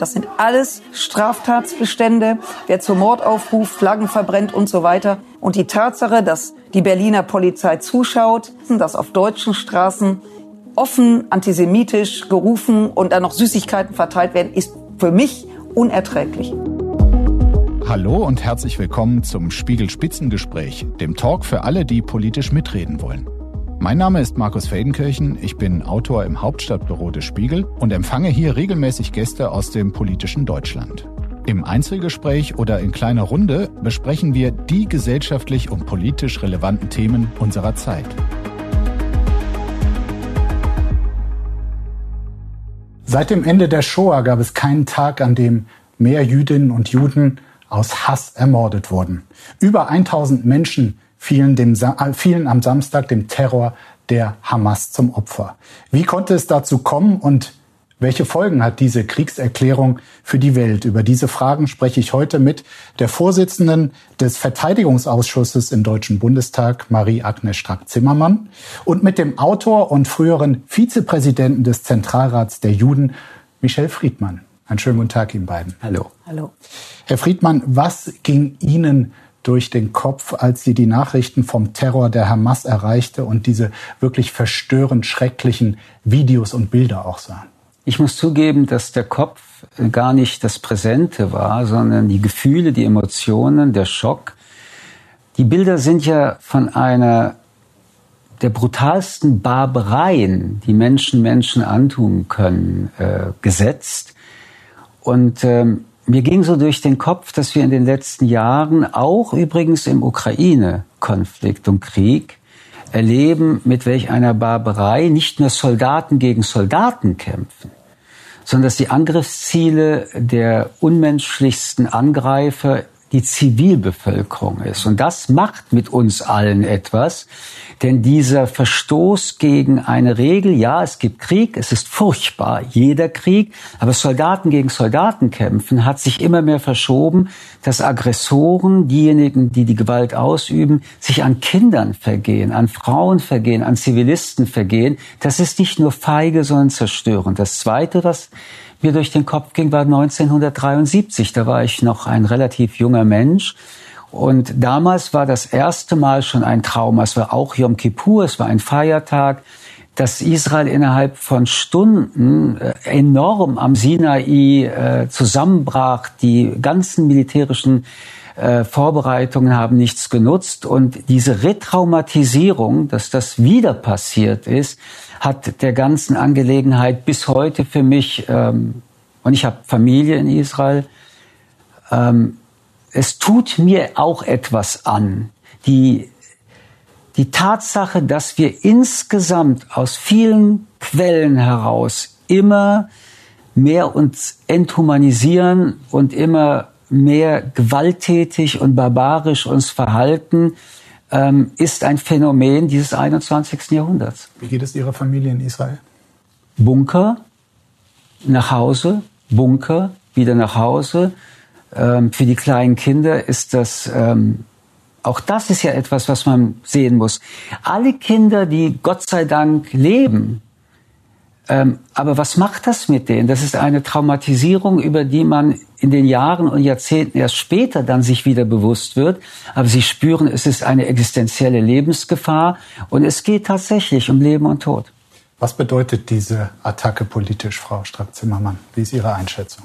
Das sind alles Straftatsbestände, wer zum Mord aufruft, Flaggen verbrennt und so weiter. Und die Tatsache, dass die Berliner Polizei zuschaut, dass auf deutschen Straßen offen antisemitisch gerufen und dann noch Süßigkeiten verteilt werden, ist für mich unerträglich. Hallo und herzlich willkommen zum Spiegel Spitzengespräch, dem Talk für alle, die politisch mitreden wollen. Mein Name ist Markus Feldenkirchen, ich bin Autor im Hauptstadtbüro des Spiegel und empfange hier regelmäßig Gäste aus dem politischen Deutschland. Im Einzelgespräch oder in kleiner Runde besprechen wir die gesellschaftlich und politisch relevanten Themen unserer Zeit. Seit dem Ende der Shoah gab es keinen Tag, an dem mehr Jüdinnen und Juden aus Hass ermordet wurden. Über 1000 Menschen fielen, dem, äh, fielen am Samstag dem Terror der Hamas zum Opfer. Wie konnte es dazu kommen und welche Folgen hat diese Kriegserklärung für die Welt? Über diese Fragen spreche ich heute mit der Vorsitzenden des Verteidigungsausschusses im Deutschen Bundestag, Marie-Agnes Strack-Zimmermann, und mit dem Autor und früheren Vizepräsidenten des Zentralrats der Juden, Michel Friedmann. Einen schönen guten Tag Ihnen beiden. Hallo. Hallo. Herr Friedmann, was ging Ihnen durch den Kopf, als sie die Nachrichten vom Terror der Hamas erreichte und diese wirklich verstörend schrecklichen Videos und Bilder auch sahen? Ich muss zugeben, dass der Kopf gar nicht das Präsente war, sondern die Gefühle, die Emotionen, der Schock. Die Bilder sind ja von einer der brutalsten Barbareien, die Menschen Menschen antun können, äh, gesetzt. Und ähm, mir ging so durch den Kopf, dass wir in den letzten Jahren, auch übrigens im Ukraine-Konflikt und Krieg, erleben, mit welch einer Barbarei nicht nur Soldaten gegen Soldaten kämpfen, sondern dass die Angriffsziele der unmenschlichsten Angreifer die Zivilbevölkerung ist. Und das macht mit uns allen etwas, denn dieser Verstoß gegen eine Regel, ja, es gibt Krieg, es ist furchtbar, jeder Krieg, aber Soldaten gegen Soldaten kämpfen hat sich immer mehr verschoben, dass Aggressoren, diejenigen, die die Gewalt ausüben, sich an Kindern vergehen, an Frauen vergehen, an Zivilisten vergehen. Das ist nicht nur feige, sondern zerstörend. Das Zweite, was mir durch den Kopf ging, war 1973. Da war ich noch ein relativ junger Mensch. Und damals war das erste Mal schon ein Trauma. Es war auch Yom Kippur, es war ein Feiertag, dass Israel innerhalb von Stunden äh, enorm am Sinai äh, zusammenbrach. Die ganzen militärischen äh, Vorbereitungen haben nichts genutzt. Und diese Retraumatisierung, dass das wieder passiert ist, hat der ganzen Angelegenheit bis heute für mich, ähm, und ich habe Familie in Israel, ähm, es tut mir auch etwas an. Die, die Tatsache, dass wir insgesamt aus vielen Quellen heraus immer mehr uns enthumanisieren und immer mehr gewalttätig und barbarisch uns verhalten, ähm, ist ein Phänomen dieses 21. Jahrhunderts. Wie geht es Ihrer Familie in Israel? Bunker, nach Hause, Bunker, wieder nach Hause. Ähm, für die kleinen Kinder ist das, ähm, auch das ist ja etwas, was man sehen muss. Alle Kinder, die Gott sei Dank leben, aber was macht das mit denen? Das ist eine Traumatisierung, über die man in den Jahren und Jahrzehnten erst später dann sich wieder bewusst wird. Aber sie spüren, es ist eine existenzielle Lebensgefahr und es geht tatsächlich um Leben und Tod. Was bedeutet diese Attacke politisch, Frau Strack-Zimmermann? Wie ist Ihre Einschätzung?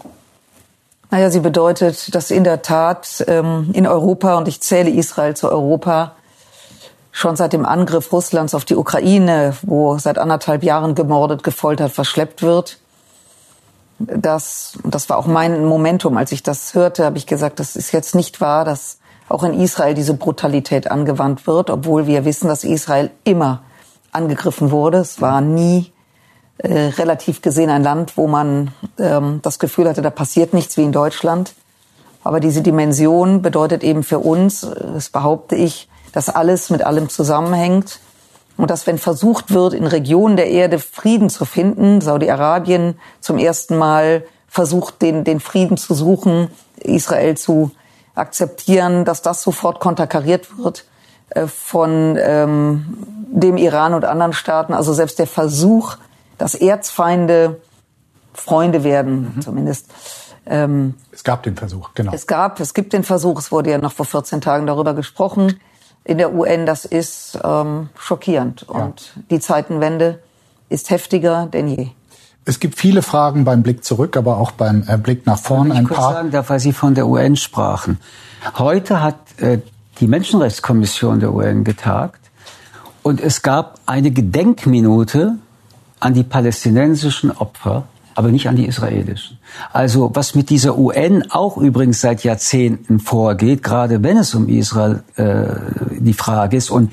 Naja, sie bedeutet, dass in der Tat ähm, in Europa, und ich zähle Israel zu Europa, schon seit dem Angriff Russlands auf die Ukraine, wo seit anderthalb Jahren gemordet, gefoltert, verschleppt wird. Das, das war auch mein Momentum, als ich das hörte, habe ich gesagt, das ist jetzt nicht wahr, dass auch in Israel diese Brutalität angewandt wird, obwohl wir wissen, dass Israel immer angegriffen wurde. Es war nie äh, relativ gesehen ein Land, wo man ähm, das Gefühl hatte, da passiert nichts wie in Deutschland. Aber diese Dimension bedeutet eben für uns, das behaupte ich, dass alles mit allem zusammenhängt und dass wenn versucht wird, in Regionen der Erde Frieden zu finden, Saudi-Arabien zum ersten Mal versucht, den, den Frieden zu suchen, Israel zu akzeptieren, dass das sofort konterkariert wird äh, von ähm, dem Iran und anderen Staaten. Also selbst der Versuch, dass Erzfeinde Freunde werden, mhm. zumindest, Ähm, es gab den Versuch, genau. Es gab, es gibt den Versuch. Es wurde ja noch vor 14 Tagen darüber gesprochen in der UN. Das ist ähm, schockierend ja. und die Zeitenwende ist heftiger denn je. Es gibt viele Fragen beim Blick zurück, aber auch beim äh, Blick nach vorn. Ein paar. sagen darf, weil Sie von der UN sprachen. Heute hat äh, die Menschenrechtskommission der UN getagt und es gab eine Gedenkminute an die palästinensischen Opfer, aber nicht an die israelischen. Also was mit dieser UN auch übrigens seit Jahrzehnten vorgeht, gerade wenn es um Israel äh, die Frage ist. Und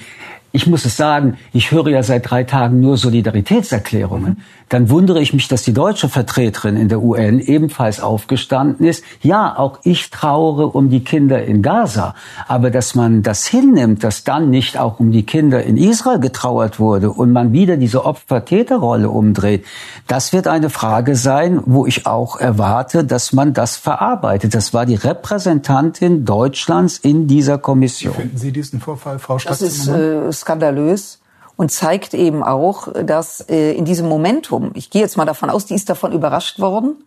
ich muss es sagen, ich höre ja seit drei Tagen nur Solidaritätserklärungen dann wundere ich mich, dass die deutsche Vertreterin in der UN ebenfalls aufgestanden ist. Ja, auch ich trauere um die Kinder in Gaza. Aber dass man das hinnimmt, dass dann nicht auch um die Kinder in Israel getrauert wurde und man wieder diese Opfer-Täter-Rolle umdreht, das wird eine Frage sein, wo ich auch erwarte, dass man das verarbeitet. Das war die Repräsentantin Deutschlands in dieser Kommission. Wie finden Sie diesen Vorfall, Frau Das ist äh, skandalös und zeigt eben auch, dass äh, in diesem Momentum, ich gehe jetzt mal davon aus, die ist davon überrascht worden,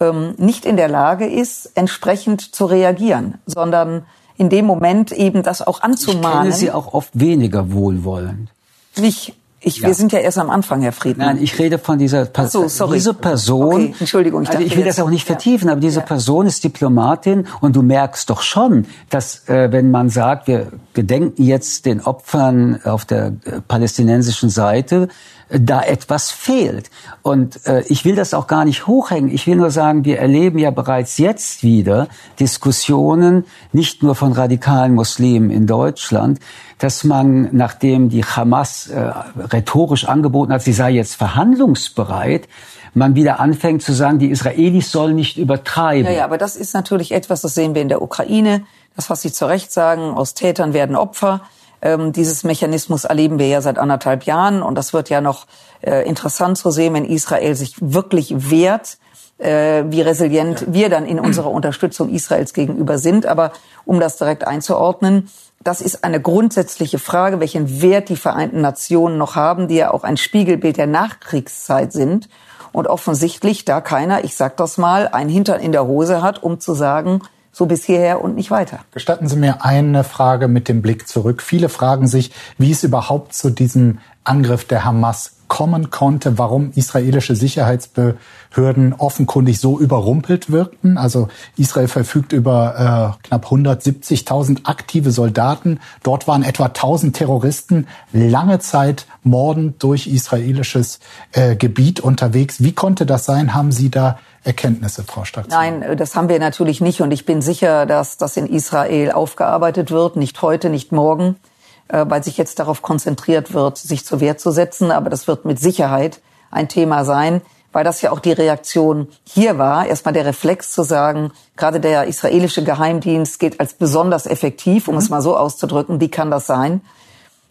ähm, nicht in der Lage ist, entsprechend zu reagieren, sondern in dem Moment eben das auch anzumahnen. Ich kenne sie auch oft weniger wohlwollend. Nicht ich, ja. Wir sind ja erst am Anfang, Herr Friedmann. Nein, ich rede von dieser Person. So, diese Person. Okay, Entschuldigung, ich, also ich will das auch nicht vertiefen, ja. aber diese ja. Person ist Diplomatin und du merkst doch schon, dass äh, wenn man sagt, wir gedenken jetzt den Opfern auf der äh, palästinensischen Seite, da etwas fehlt. Und äh, ich will das auch gar nicht hochhängen. Ich will nur sagen, wir erleben ja bereits jetzt wieder Diskussionen, nicht nur von radikalen Muslimen in Deutschland, dass man, nachdem die Hamas äh, rhetorisch angeboten hat, sie sei jetzt verhandlungsbereit, man wieder anfängt zu sagen, die Israelis sollen nicht übertreiben. Ja, ja, aber das ist natürlich etwas, das sehen wir in der Ukraine. Das, was Sie zu Recht sagen, aus Tätern werden Opfer. Ähm, dieses Mechanismus erleben wir ja seit anderthalb Jahren und das wird ja noch äh, interessant zu sehen, wenn Israel sich wirklich wehrt, äh, wie resilient wir dann in unserer Unterstützung Israels gegenüber sind. Aber um das direkt einzuordnen, das ist eine grundsätzliche Frage, welchen Wert die Vereinten Nationen noch haben, die ja auch ein Spiegelbild der Nachkriegszeit sind. Und offensichtlich da keiner, ich sag das mal, ein Hintern in der Hose hat, um zu sagen, so bis hierher und nicht weiter. Gestatten Sie mir eine Frage mit dem Blick zurück. Viele fragen sich, wie es überhaupt zu diesem Angriff der Hamas kommen konnte, warum israelische Sicherheitsbehörden offenkundig so überrumpelt wirkten. Also Israel verfügt über äh, knapp 170.000 aktive Soldaten. Dort waren etwa 1000 Terroristen lange Zeit mordend durch israelisches äh, Gebiet unterwegs. Wie konnte das sein? Haben Sie da Erkenntnisse, Frau Stark? Nein, das haben wir natürlich nicht. Und ich bin sicher, dass das in Israel aufgearbeitet wird. Nicht heute, nicht morgen, äh, weil sich jetzt darauf konzentriert wird, sich zur Wehr zu setzen. Aber das wird mit Sicherheit ein Thema sein, weil das ja auch die Reaktion hier war. Erstmal der Reflex zu sagen, gerade der israelische Geheimdienst gilt als besonders effektiv, um mhm. es mal so auszudrücken. Wie kann das sein?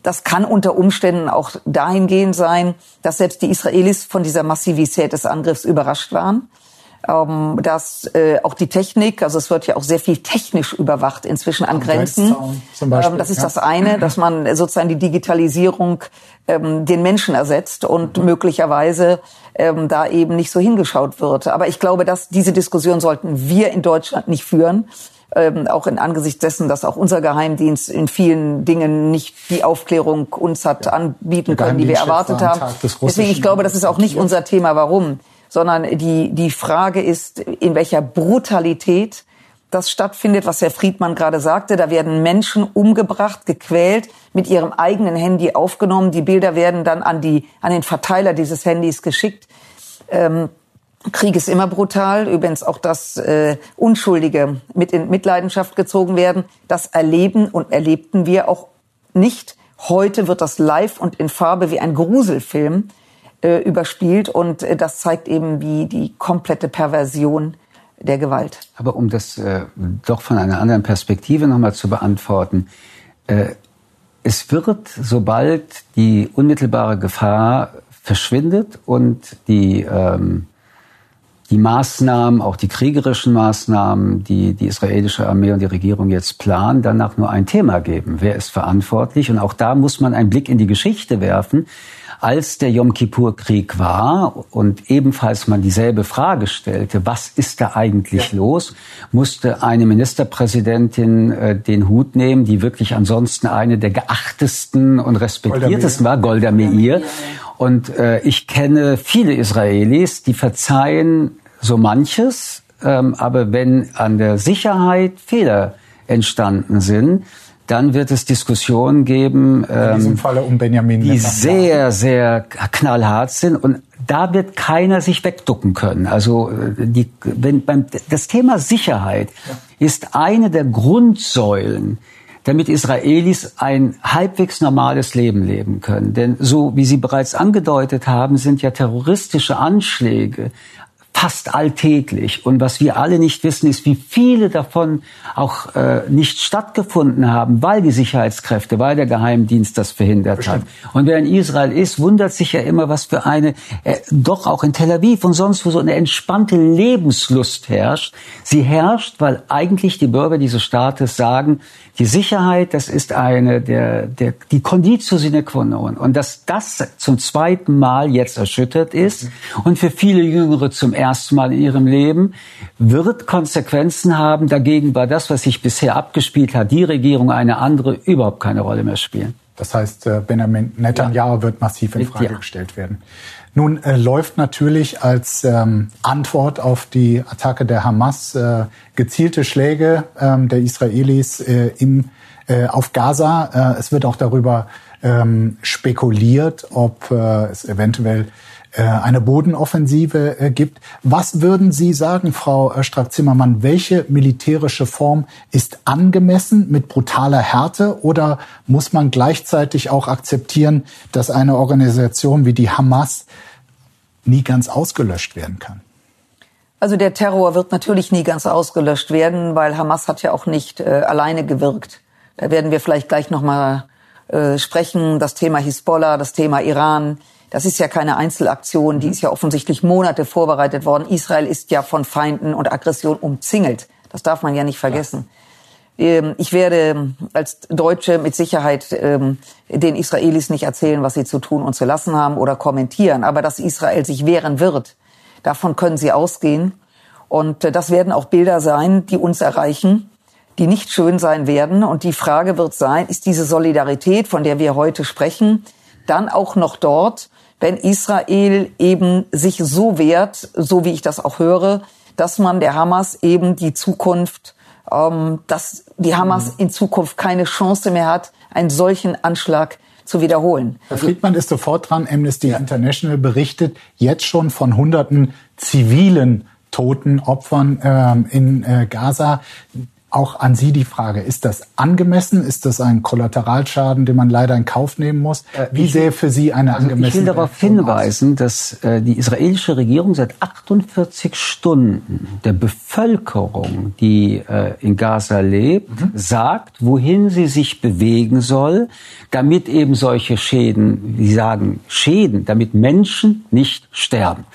Das kann unter Umständen auch dahingehend sein, dass selbst die Israelis von dieser Massivität des Angriffs überrascht waren ähm, dass äh, auch die Technik, also es wird ja auch sehr viel technisch überwacht inzwischen an Grenzen. Zum Beispiel, ähm, das ist ja. das eine, dass man sozusagen die Digitalisierung ähm, den Menschen ersetzt und mhm. möglicherweise ähm, da eben nicht so hingeschaut wird. Aber ich glaube, dass diese Diskussion sollten wir in Deutschland nicht führen. Ähm, auch in Angesicht dessen, dass auch unser Geheimdienst in vielen Dingen nicht die Aufklärung uns hat ja. anbieten können, die wir erwartet haben. Deswegen, ich glaube, das ist auch nicht unser Thema. Warum? Sondern die, die Frage ist, in welcher Brutalität das stattfindet, was Herr Friedmann gerade sagte. Da werden Menschen umgebracht, gequält, mit ihrem eigenen Handy aufgenommen. Die Bilder werden dann an, die, an den Verteiler dieses Handys geschickt. Ähm, Krieg ist immer brutal. Übrigens auch, dass äh, Unschuldige mit in Mitleidenschaft gezogen werden. Das erleben und erlebten wir auch nicht. Heute wird das live und in Farbe wie ein Gruselfilm äh, überspielt und äh, das zeigt eben wie die komplette Perversion der Gewalt. Aber um das äh, doch von einer anderen Perspektive nochmal zu beantworten, äh, es wird, sobald die unmittelbare Gefahr verschwindet und die, ähm, die Maßnahmen, auch die kriegerischen Maßnahmen, die die israelische Armee und die Regierung jetzt planen, danach nur ein Thema geben. Wer ist verantwortlich? Und auch da muss man einen Blick in die Geschichte werfen. Als der Yom Kippur-Krieg war und ebenfalls man dieselbe Frage stellte, was ist da eigentlich ja. los, musste eine Ministerpräsidentin äh, den Hut nehmen, die wirklich ansonsten eine der geachtesten und respektiertesten war, Golda Meir. Und äh, ich kenne viele Israelis, die verzeihen so manches, ähm, aber wenn an der Sicherheit Fehler entstanden sind, dann wird es Diskussionen geben, ähm, in diesem ähm, Falle um Benjamin die sehr, sehr knallhart sind und da wird keiner sich wegducken können. Also äh, die, wenn beim, das Thema Sicherheit ist eine der Grundsäulen damit Israelis ein halbwegs normales Leben leben können. Denn so wie Sie bereits angedeutet haben, sind ja terroristische Anschläge fast alltäglich. Und was wir alle nicht wissen, ist, wie viele davon auch äh, nicht stattgefunden haben, weil die Sicherheitskräfte, weil der Geheimdienst das verhindert Bestimmt. hat. Und wer in Israel ist, wundert sich ja immer, was für eine, äh, doch auch in Tel Aviv und sonst wo so eine entspannte Lebenslust herrscht. Sie herrscht, weil eigentlich die Bürger dieses Staates sagen, die Sicherheit, das ist eine der, der die Conditio sine qua non. Und dass das zum zweiten Mal jetzt erschüttert ist und für viele Jüngere zum ersten Mal in ihrem Leben, wird Konsequenzen haben. Dagegen war das, was sich bisher abgespielt hat, die Regierung eine andere, überhaupt keine Rolle mehr spielen. Das heißt, äh, Benjamin Netanyahu ja. wird massiv in Frage ja. gestellt werden. Nun äh, läuft natürlich als ähm, Antwort auf die Attacke der Hamas äh, gezielte Schläge ähm, der Israelis äh, im, äh, auf Gaza. Äh, es wird auch darüber ähm, spekuliert, ob äh, es eventuell eine Bodenoffensive äh, gibt. Was würden Sie sagen, Frau äh, Strack-Zimmermann? Welche militärische Form ist angemessen mit brutaler Härte oder muss man gleichzeitig auch akzeptieren, dass eine Organisation wie die Hamas nie ganz ausgelöscht werden kann? Also der Terror wird natürlich nie ganz ausgelöscht werden, weil Hamas hat ja auch nicht äh, alleine gewirkt. Da werden wir vielleicht gleich noch mal äh, sprechen. Das Thema Hisbollah, das Thema Iran. Das ist ja keine Einzelaktion, die ist ja offensichtlich Monate vorbereitet worden. Israel ist ja von Feinden und Aggression umzingelt. Das darf man ja nicht vergessen. Ja. Ich werde als Deutsche mit Sicherheit ähm, den Israelis nicht erzählen, was sie zu tun und zu lassen haben oder kommentieren. Aber dass Israel sich wehren wird, davon können Sie ausgehen. Und äh, das werden auch Bilder sein, die uns erreichen, die nicht schön sein werden. Und die Frage wird sein, ist diese Solidarität, von der wir heute sprechen, dann auch noch dort, wenn Israel eben sich so wehrt, so wie ich das auch höre, dass man der Hamas eben die Zukunft, ähm, dass die Hamas mhm. in Zukunft keine Chance mehr hat, einen solchen Anschlag zu wiederholen. Herr Friedmann ist sofort dran. Amnesty International berichtet jetzt schon von hunderten zivilen Toten, Opfern ähm, in äh, Gaza auch an Sie die Frage, ist das angemessen? Ist das ein Kollateralschaden, den man leider in Kauf nehmen muss? Äh, Wie sähe für Sie eine also angemessene Ich will darauf hinweisen, dass äh, die israelische Regierung seit 48 Stunden der Bevölkerung, die äh, in Gaza lebt, mhm. sagt, wohin sie sich bewegen soll, damit eben solche Schäden, wie sagen, Schäden, damit Menschen nicht sterben.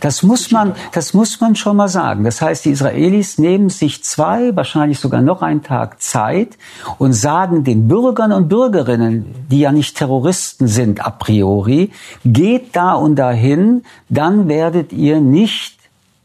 Das muss man, das muss man schon mal sagen. Das heißt, die Israelis nehmen sich zwei, wahrscheinlich sogar noch einen Tag Zeit und sagen den Bürgern und Bürgerinnen, die ja nicht Terroristen sind a priori, geht da und dahin, dann werdet ihr nicht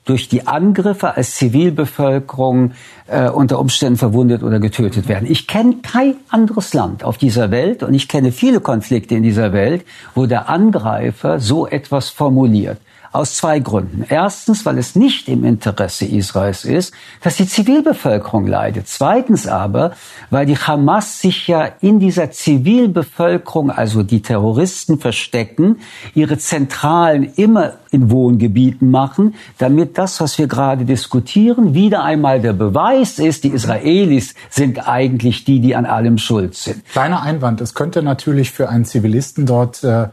durch die Angriffe als Zivilbevölkerung äh, unter Umständen verwundet oder getötet werden. Ich kenne kein anderes Land auf dieser Welt und ich kenne viele Konflikte in dieser Welt, wo der Angreifer so etwas formuliert. Aus zwei Gründen. Erstens, weil es nicht im Interesse Israels ist, dass die Zivilbevölkerung leidet. Zweitens aber, weil die Hamas sich ja in dieser Zivilbevölkerung, also die Terroristen verstecken, ihre Zentralen immer in Wohngebieten machen, damit das, was wir gerade diskutieren, wieder einmal der Beweis ist, die Israelis sind eigentlich die, die an allem schuld sind. Kleiner Einwand. Es könnte natürlich für einen Zivilisten dort äh,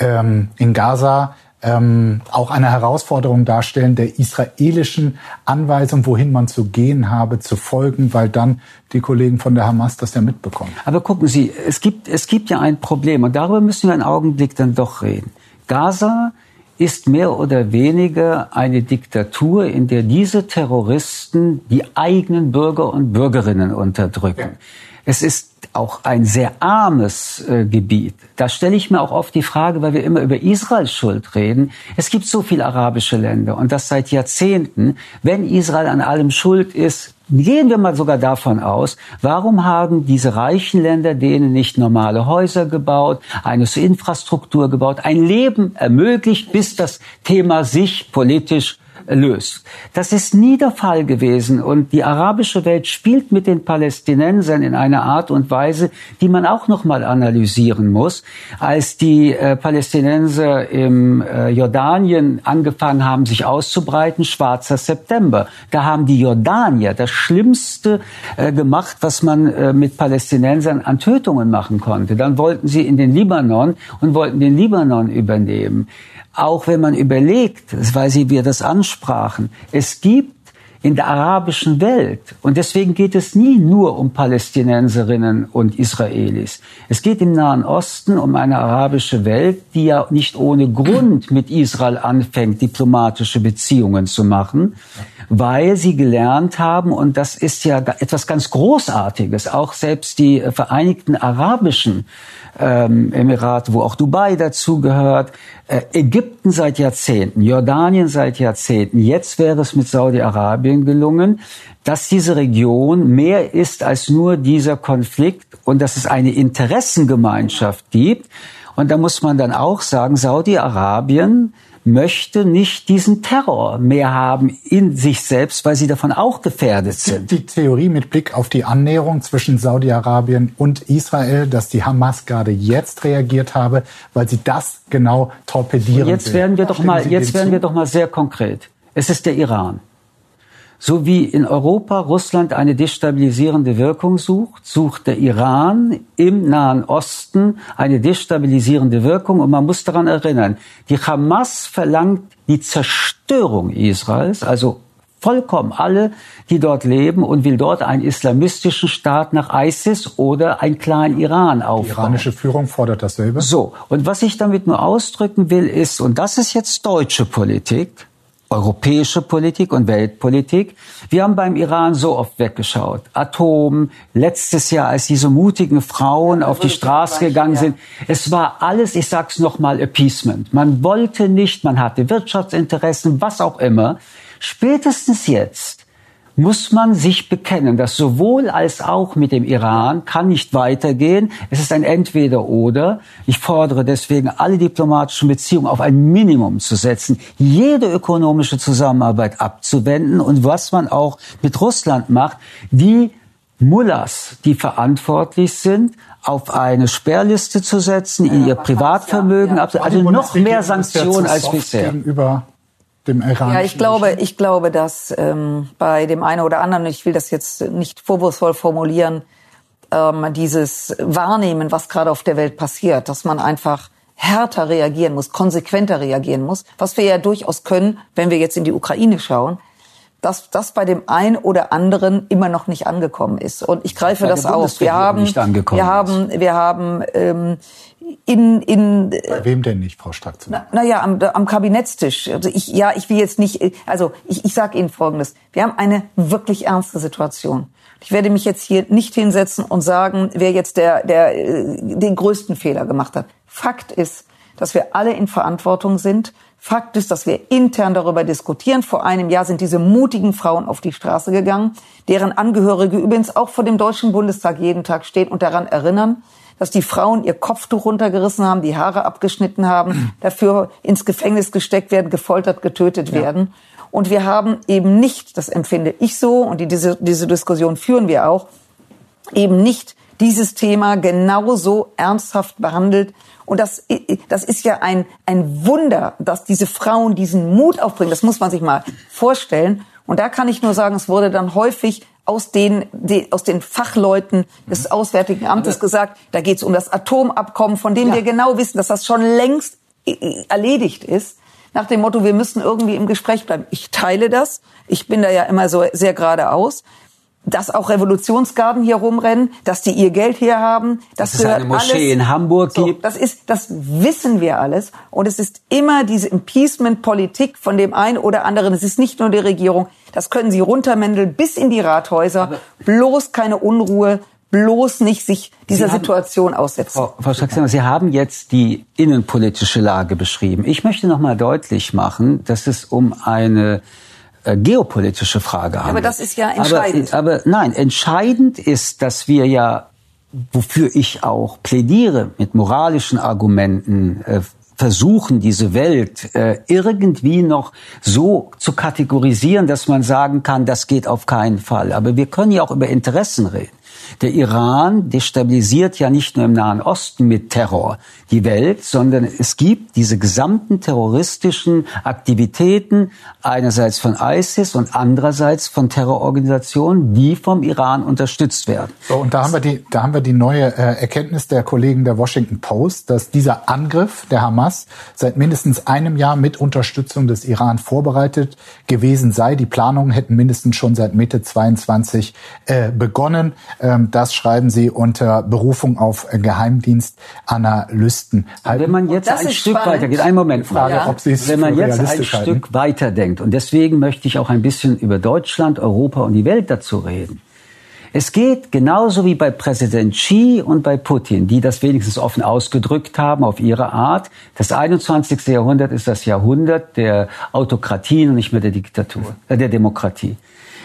ähm, in Gaza ähm, auch eine Herausforderung darstellen, der israelischen Anweisung, wohin man zu gehen habe, zu folgen, weil dann die Kollegen von der Hamas das ja mitbekommen. Aber gucken Sie, es gibt, es gibt ja ein Problem und darüber müssen wir einen Augenblick dann doch reden. Gaza ist mehr oder weniger eine Diktatur, in der diese Terroristen die eigenen Bürger und Bürgerinnen unterdrücken. Es ist auch ein sehr armes äh, Gebiet. Da stelle ich mir auch oft die Frage, weil wir immer über Israels Schuld reden. Es gibt so viele arabische Länder und das seit Jahrzehnten. Wenn Israel an allem schuld ist, gehen wir mal sogar davon aus, warum haben diese reichen Länder denen nicht normale Häuser gebaut, eine Infrastruktur gebaut, ein Leben ermöglicht, bis das Thema sich politisch löst. Das ist nie der Fall gewesen und die arabische Welt spielt mit den Palästinensern in einer Art und Weise, die man auch noch mal analysieren muss. Als die äh, Palästinenser im äh, Jordanien angefangen haben, sich auszubreiten, schwarzer September, da haben die Jordanier das Schlimmste äh, gemacht, was man äh, mit Palästinensern an Tötungen machen konnte. Dann wollten sie in den Libanon und wollten den Libanon übernehmen auch wenn man überlegt, weil Sie wir das ansprachen, es gibt in der arabischen Welt. Und deswegen geht es nie nur um Palästinenserinnen und Israelis. Es geht im Nahen Osten um eine arabische Welt, die ja nicht ohne Grund mit Israel anfängt, diplomatische Beziehungen zu machen, weil sie gelernt haben, und das ist ja etwas ganz Großartiges, auch selbst die Vereinigten Arabischen ähm, Emirate, wo auch Dubai dazugehört, äh, Ägypten seit Jahrzehnten, Jordanien seit Jahrzehnten. Jetzt wäre es mit Saudi-Arabien gelungen, dass diese Region mehr ist als nur dieser Konflikt und dass es eine Interessengemeinschaft gibt. Und da muss man dann auch sagen, Saudi-Arabien möchte nicht diesen Terror mehr haben in sich selbst, weil sie davon auch gefährdet sind. Die Theorie mit Blick auf die Annäherung zwischen Saudi-Arabien und Israel, dass die Hamas gerade jetzt reagiert habe, weil sie das genau torpedieren und jetzt will. werden wir doch mal, jetzt werden wir doch mal sehr konkret. Es ist der Iran. So wie in Europa Russland eine destabilisierende Wirkung sucht, sucht der Iran im Nahen Osten eine destabilisierende Wirkung. Und man muss daran erinnern, die Hamas verlangt die Zerstörung Israels, also vollkommen alle, die dort leben und will dort einen islamistischen Staat nach ISIS oder einen kleinen Iran aufbauen. Die iranische Führung fordert dasselbe. So. Und was ich damit nur ausdrücken will, ist, und das ist jetzt deutsche Politik, europäische Politik und Weltpolitik. Wir haben beim Iran so oft weggeschaut. Atom, letztes Jahr, als diese mutigen Frauen ja, auf die Straße gegangen ja. sind. Es war alles, ich sag's nochmal, Appeasement. Man wollte nicht, man hatte Wirtschaftsinteressen, was auch immer. Spätestens jetzt muss man sich bekennen, dass sowohl als auch mit dem Iran kann nicht weitergehen. Es ist ein Entweder-Oder. Ich fordere deswegen alle diplomatischen Beziehungen auf ein Minimum zu setzen, jede ökonomische Zusammenarbeit abzuwenden und was man auch mit Russland macht, die Mullahs, die verantwortlich sind, auf eine Sperrliste zu setzen, in ihr Privatvermögen, ja, ja. also noch mehr Sanktionen als bisher. Dem Iran. Ja, ich glaube, ich glaube, dass ähm, bei dem einen oder anderen, ich will das jetzt nicht vorwurfsvoll formulieren, ähm, dieses Wahrnehmen, was gerade auf der Welt passiert, dass man einfach härter reagieren muss, konsequenter reagieren muss, was wir ja durchaus können, wenn wir jetzt in die Ukraine schauen, dass das bei dem einen oder anderen immer noch nicht angekommen ist. Und ich greife das auf. Wir haben, wir haben, wir haben ähm, in, in Bei wem denn nicht, Frau Strack? Na, na ja, am, am Kabinettstisch. Also ich, ja, ich will jetzt nicht, also ich, ich sage Ihnen Folgendes. Wir haben eine wirklich ernste Situation. Ich werde mich jetzt hier nicht hinsetzen und sagen, wer jetzt der, der äh, den größten Fehler gemacht hat. Fakt ist, dass wir alle in Verantwortung sind. Fakt ist, dass wir intern darüber diskutieren. Vor einem Jahr sind diese mutigen Frauen auf die Straße gegangen, deren Angehörige übrigens auch vor dem Deutschen Bundestag jeden Tag stehen und daran erinnern, dass die Frauen ihr Kopftuch runtergerissen haben, die Haare abgeschnitten haben, dafür ins Gefängnis gesteckt werden, gefoltert, getötet ja. werden. Und wir haben eben nicht, das empfinde ich so, und diese, diese Diskussion führen wir auch, eben nicht dieses Thema genauso ernsthaft behandelt. Und das, das ist ja ein, ein Wunder, dass diese Frauen diesen Mut aufbringen. Das muss man sich mal vorstellen. Und da kann ich nur sagen, es wurde dann häufig aus den, die, aus den Fachleuten des mhm. Auswärtigen Amtes Aber gesagt, da geht es um das Atomabkommen, von dem ja. wir genau wissen, dass das schon längst erledigt ist. Nach dem Motto, wir müssen irgendwie im Gespräch bleiben. Ich teile das. Ich bin da ja immer so sehr geradeaus. Dass auch Revolutionsgarden hier rumrennen, dass die ihr Geld hier haben. Das dass es eine Moschee alles, in Hamburg so, gibt. Das ist, das wissen wir alles. Und es ist immer diese Impeachment-Politik von dem einen oder anderen. Es ist nicht nur die Regierung. Das können Sie runtermändeln bis in die Rathäuser. Aber bloß keine Unruhe, bloß nicht sich dieser haben, Situation aussetzen. Frau, Frau Schaxner, Sie haben jetzt die innenpolitische Lage beschrieben. Ich möchte noch mal deutlich machen, dass es um eine äh, geopolitische Frage handelt. Aber das ist ja entscheidend. Aber, aber nein, entscheidend ist, dass wir ja, wofür ich auch plädiere, mit moralischen Argumenten äh, versuchen, diese Welt äh, irgendwie noch so zu kategorisieren, dass man sagen kann, das geht auf keinen Fall. Aber wir können ja auch über Interessen reden. Der Iran destabilisiert ja nicht nur im Nahen Osten mit Terror die Welt, sondern es gibt diese gesamten terroristischen Aktivitäten einerseits von ISIS und andererseits von Terrororganisationen, die vom Iran unterstützt werden. So, und da haben wir die, da haben wir die neue äh, Erkenntnis der Kollegen der Washington Post, dass dieser Angriff der Hamas seit mindestens einem Jahr mit Unterstützung des Iran vorbereitet gewesen sei. Die Planungen hätten mindestens schon seit Mitte 22 äh, begonnen. Ähm, das schreiben sie unter Berufung auf Geheimdienstanalysten. Wenn man jetzt ein Stück spannend. weiter geht, einen Moment, Frage, ja. ob Sie es Wenn man jetzt ein halten. Stück weiter denkt, und deswegen möchte ich auch ein bisschen über Deutschland, Europa und die Welt dazu reden. Es geht genauso wie bei Präsident Xi und bei Putin, die das wenigstens offen ausgedrückt haben auf ihre Art. Das 21. Jahrhundert ist das Jahrhundert der Autokratien und nicht mehr der Diktatur, äh, der Demokratie.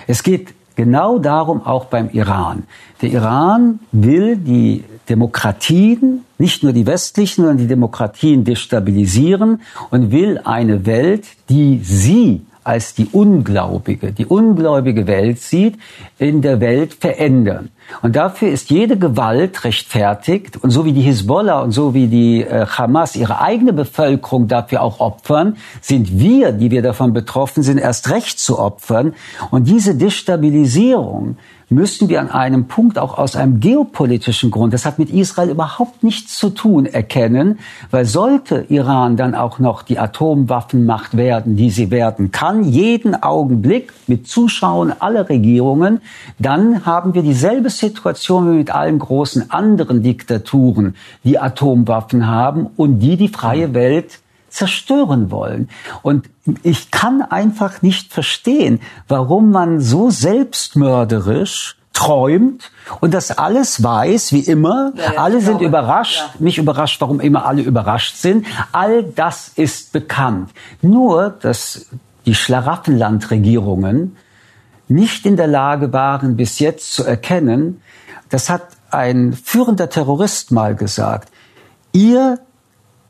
Es geht Genau darum auch beim Iran. Der Iran will die Demokratien, nicht nur die westlichen, sondern die Demokratien destabilisieren und will eine Welt, die sie als die unglaubige, die ungläubige Welt sieht, in der Welt verändern. Und dafür ist jede Gewalt rechtfertigt. Und so wie die Hisbollah und so wie die äh, Hamas ihre eigene Bevölkerung dafür auch opfern, sind wir, die wir davon betroffen sind, erst recht zu opfern. Und diese Destabilisierung müssen wir an einem Punkt auch aus einem geopolitischen Grund, das hat mit Israel überhaupt nichts zu tun, erkennen, weil sollte Iran dann auch noch die Atomwaffenmacht werden, die sie werden kann, jeden Augenblick mit Zuschauen aller Regierungen, dann haben wir dieselbe Situation wie mit allen großen anderen Diktaturen, die Atomwaffen haben und die die freie Welt zerstören wollen. Und ich kann einfach nicht verstehen, warum man so selbstmörderisch träumt und das alles weiß, wie immer. Ja, ja, alle sind überrascht. Ja. Mich überrascht, warum immer alle überrascht sind. All das ist bekannt. Nur, dass die Schlaraffenlandregierungen nicht in der Lage waren, bis jetzt zu erkennen, das hat ein führender Terrorist mal gesagt, ihr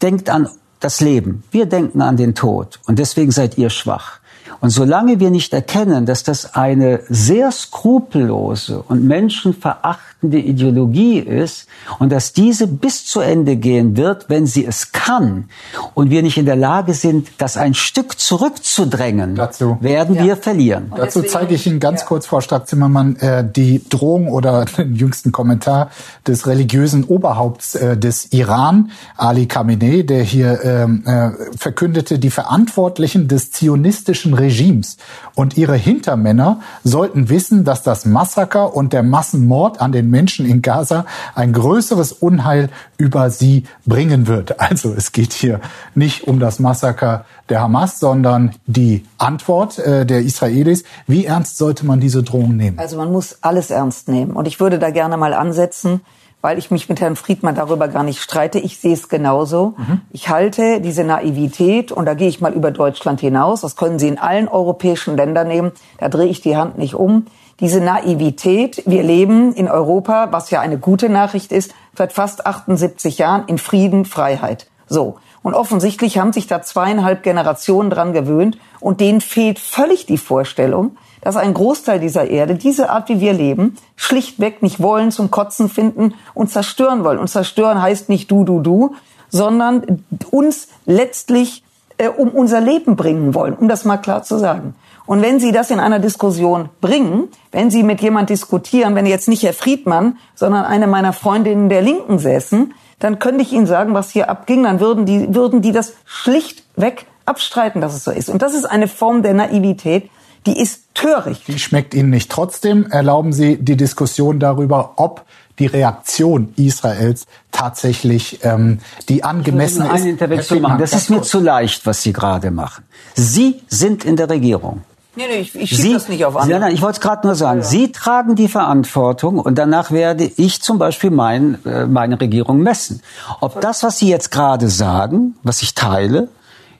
denkt an das Leben. Wir denken an den Tod und deswegen seid ihr schwach. Und solange wir nicht erkennen, dass das eine sehr skrupellose und menschenverachtende Ideologie ist und dass diese bis zu Ende gehen wird, wenn sie es kann, und wir nicht in der Lage sind, das ein Stück zurückzudrängen, dazu, werden ja. wir verlieren. Und dazu zeige ich Ihnen ganz ja. kurz, Frau Strack-Zimmermann, äh, die Drohung oder den jüngsten Kommentar des religiösen Oberhaupts äh, des Iran, Ali Khamenei, der hier ähm, äh, verkündete, die Verantwortlichen des zionistischen Regimes und ihre Hintermänner sollten wissen, dass das Massaker und der Massenmord an den Menschen in Gaza ein größeres Unheil über sie bringen wird. Also es geht hier nicht um das Massaker der Hamas, sondern die Antwort äh, der Israelis. Wie ernst sollte man diese Drohung nehmen? Also man muss alles ernst nehmen. Und ich würde da gerne mal ansetzen weil ich mich mit Herrn Friedmann darüber gar nicht streite. Ich sehe es genauso. Mhm. Ich halte diese Naivität, und da gehe ich mal über Deutschland hinaus, das können Sie in allen europäischen Ländern nehmen, da drehe ich die Hand nicht um. Diese Naivität, wir leben in Europa, was ja eine gute Nachricht ist, seit fast 78 Jahren in Frieden, Freiheit. So. Und offensichtlich haben sich da zweieinhalb Generationen dran gewöhnt und denen fehlt völlig die Vorstellung, dass ein Großteil dieser Erde diese Art, wie wir leben, schlichtweg nicht wollen, zum Kotzen finden und zerstören wollen. Und zerstören heißt nicht du, du, du, sondern uns letztlich äh, um unser Leben bringen wollen, um das mal klar zu sagen. Und wenn Sie das in einer Diskussion bringen, wenn Sie mit jemand diskutieren, wenn jetzt nicht Herr Friedmann, sondern eine meiner Freundinnen der Linken säßen, dann könnte ich Ihnen sagen, was hier abging, dann würden die, würden die das schlichtweg abstreiten, dass es so ist. Und das ist eine Form der Naivität, die ist töricht. Die schmeckt Ihnen nicht. Trotzdem erlauben Sie die Diskussion darüber, ob die Reaktion Israels tatsächlich ähm, die angemessene eine Intervention machen. Das ist mir zu leicht, was Sie gerade machen. Sie sind in der Regierung. Nee, nee, ich, ich schiebe das nicht auf andere. Nein, nein, ich wollte es gerade nur sagen. Ja. Sie tragen die Verantwortung und danach werde ich zum Beispiel mein, äh, meine Regierung messen. Ob das, was Sie jetzt gerade sagen, was ich teile,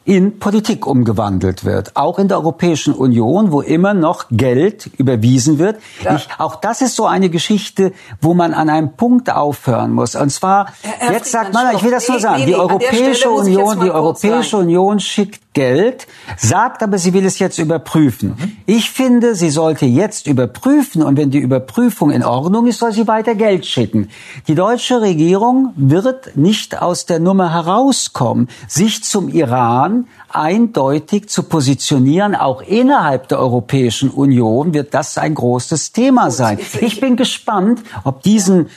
in Politik umgewandelt wird. Auch in der Europäischen Union, wo immer noch Geld überwiesen wird. Ja. Ich, auch das ist so eine Geschichte, wo man an einem Punkt aufhören muss. Und zwar, Herr jetzt sagt man, ich will das nur sagen, nee, nee, die Europäische Union, die Europäische Union schickt Geld, sagt aber, sie will es jetzt überprüfen. Ich finde, sie sollte jetzt überprüfen und wenn die Überprüfung in Ordnung ist, soll sie weiter Geld schicken. Die deutsche Regierung wird nicht aus der Nummer herauskommen, sich zum Iran eindeutig zu positionieren, auch innerhalb der Europäischen Union wird das ein großes Thema sein. Ich bin gespannt, ob diesen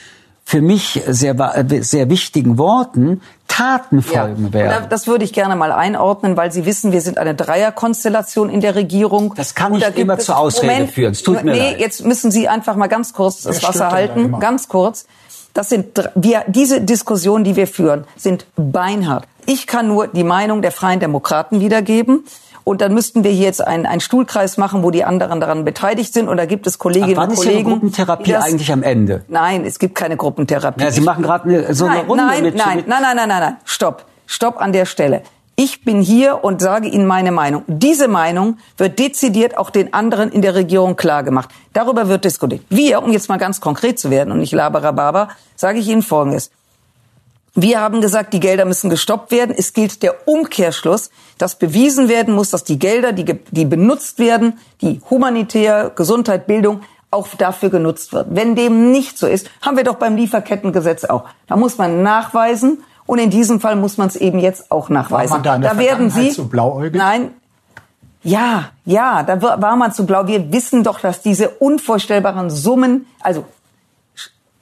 für mich sehr, sehr wichtigen Worten Taten folgen ja, werden. Das würde ich gerne mal einordnen, weil Sie wissen, wir sind eine Dreierkonstellation in der Regierung. Das kann nicht immer zur Ausrede Moment, führen. Es tut mir nee, leid. jetzt müssen Sie einfach mal ganz kurz das Wasser halten. Ganz kurz. Das sind wir, diese Diskussionen, die wir führen, sind beinhart. Ich kann nur die Meinung der Freien Demokraten wiedergeben. Und dann müssten wir hier jetzt einen, einen Stuhlkreis machen, wo die anderen daran beteiligt sind. Und da gibt es Kolleginnen und Kollegen. Ist Gruppentherapie das, eigentlich am Ende? Nein, es gibt keine Gruppentherapie. Ja, Sie machen gerade so eine Runde nein, mit, nein, mit nein, nein, nein, nein, nein, stopp, stopp an der Stelle. Ich bin hier und sage Ihnen meine Meinung. Diese Meinung wird dezidiert auch den anderen in der Regierung klargemacht. Darüber wird diskutiert. Wir, um jetzt mal ganz konkret zu werden und nicht laberababa, sage ich Ihnen Folgendes. Wir haben gesagt, die Gelder müssen gestoppt werden. Es gilt der Umkehrschluss, dass bewiesen werden muss, dass die Gelder, die, die benutzt werden, die humanitär, Gesundheit, Bildung, auch dafür genutzt wird. Wenn dem nicht so ist, haben wir doch beim Lieferkettengesetz auch. Da muss man nachweisen und in diesem Fall muss man es eben jetzt auch nachweisen. War man da, da werden Sie zu blauäugig? Nein. Ja, ja, da war man zu blau. Wir wissen doch, dass diese unvorstellbaren Summen, also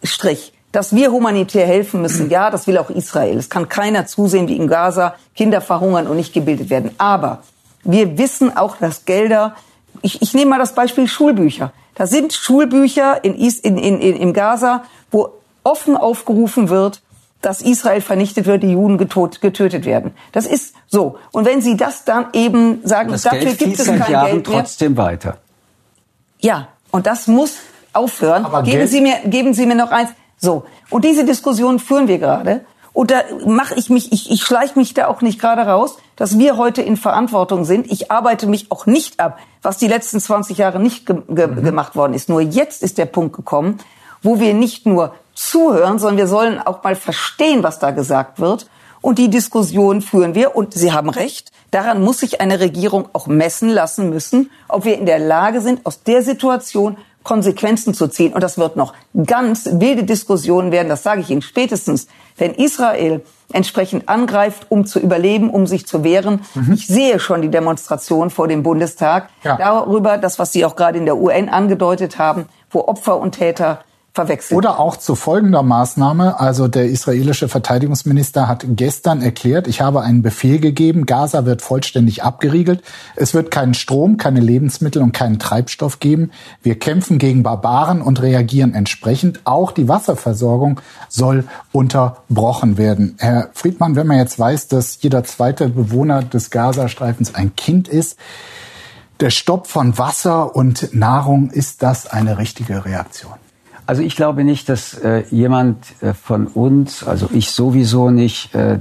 Strich, dass wir humanitär helfen müssen, ja, das will auch Israel. Es kann keiner zusehen, wie in Gaza Kinder verhungern und nicht gebildet werden. Aber wir wissen auch, dass Gelder, ich, ich nehme mal das Beispiel Schulbücher. Da sind Schulbücher in, in, in, in, in Gaza, wo offen aufgerufen wird, dass Israel vernichtet wird, die Juden getot, getötet werden. Das ist so. Und wenn Sie das dann eben sagen, das dafür Geld gibt es kein Jahren Geld mehr. trotzdem weiter. Ja, und das muss aufhören. Aber geben Geld? Sie mir, geben Sie mir noch eins. So. Und diese Diskussion führen wir gerade. Und da mache ich mich, ich, ich schleiche mich da auch nicht gerade raus, dass wir heute in Verantwortung sind. Ich arbeite mich auch nicht ab, was die letzten 20 Jahre nicht ge ge mhm. gemacht worden ist. Nur jetzt ist der Punkt gekommen, wo wir nicht nur zuhören, sondern wir sollen auch mal verstehen, was da gesagt wird. Und die Diskussion führen wir. Und Sie haben recht. Daran muss sich eine Regierung auch messen lassen müssen, ob wir in der Lage sind, aus der Situation Konsequenzen zu ziehen. Und das wird noch ganz wilde Diskussionen werden, das sage ich Ihnen spätestens, wenn Israel entsprechend angreift, um zu überleben, um sich zu wehren. Mhm. Ich sehe schon die Demonstration vor dem Bundestag ja. darüber, das, was Sie auch gerade in der UN angedeutet haben, wo Opfer und Täter verwechselt. Oder auch zu folgender Maßnahme. Also der israelische Verteidigungsminister hat gestern erklärt, ich habe einen Befehl gegeben, Gaza wird vollständig abgeriegelt. Es wird keinen Strom, keine Lebensmittel und keinen Treibstoff geben. Wir kämpfen gegen Barbaren und reagieren entsprechend. Auch die Wasserversorgung soll unterbrochen werden. Herr Friedmann, wenn man jetzt weiß, dass jeder zweite Bewohner des Gazastreifens ein Kind ist, der Stopp von Wasser und Nahrung, ist das eine richtige Reaktion? Also ich glaube nicht, dass äh, jemand äh, von uns, also ich sowieso nicht, äh,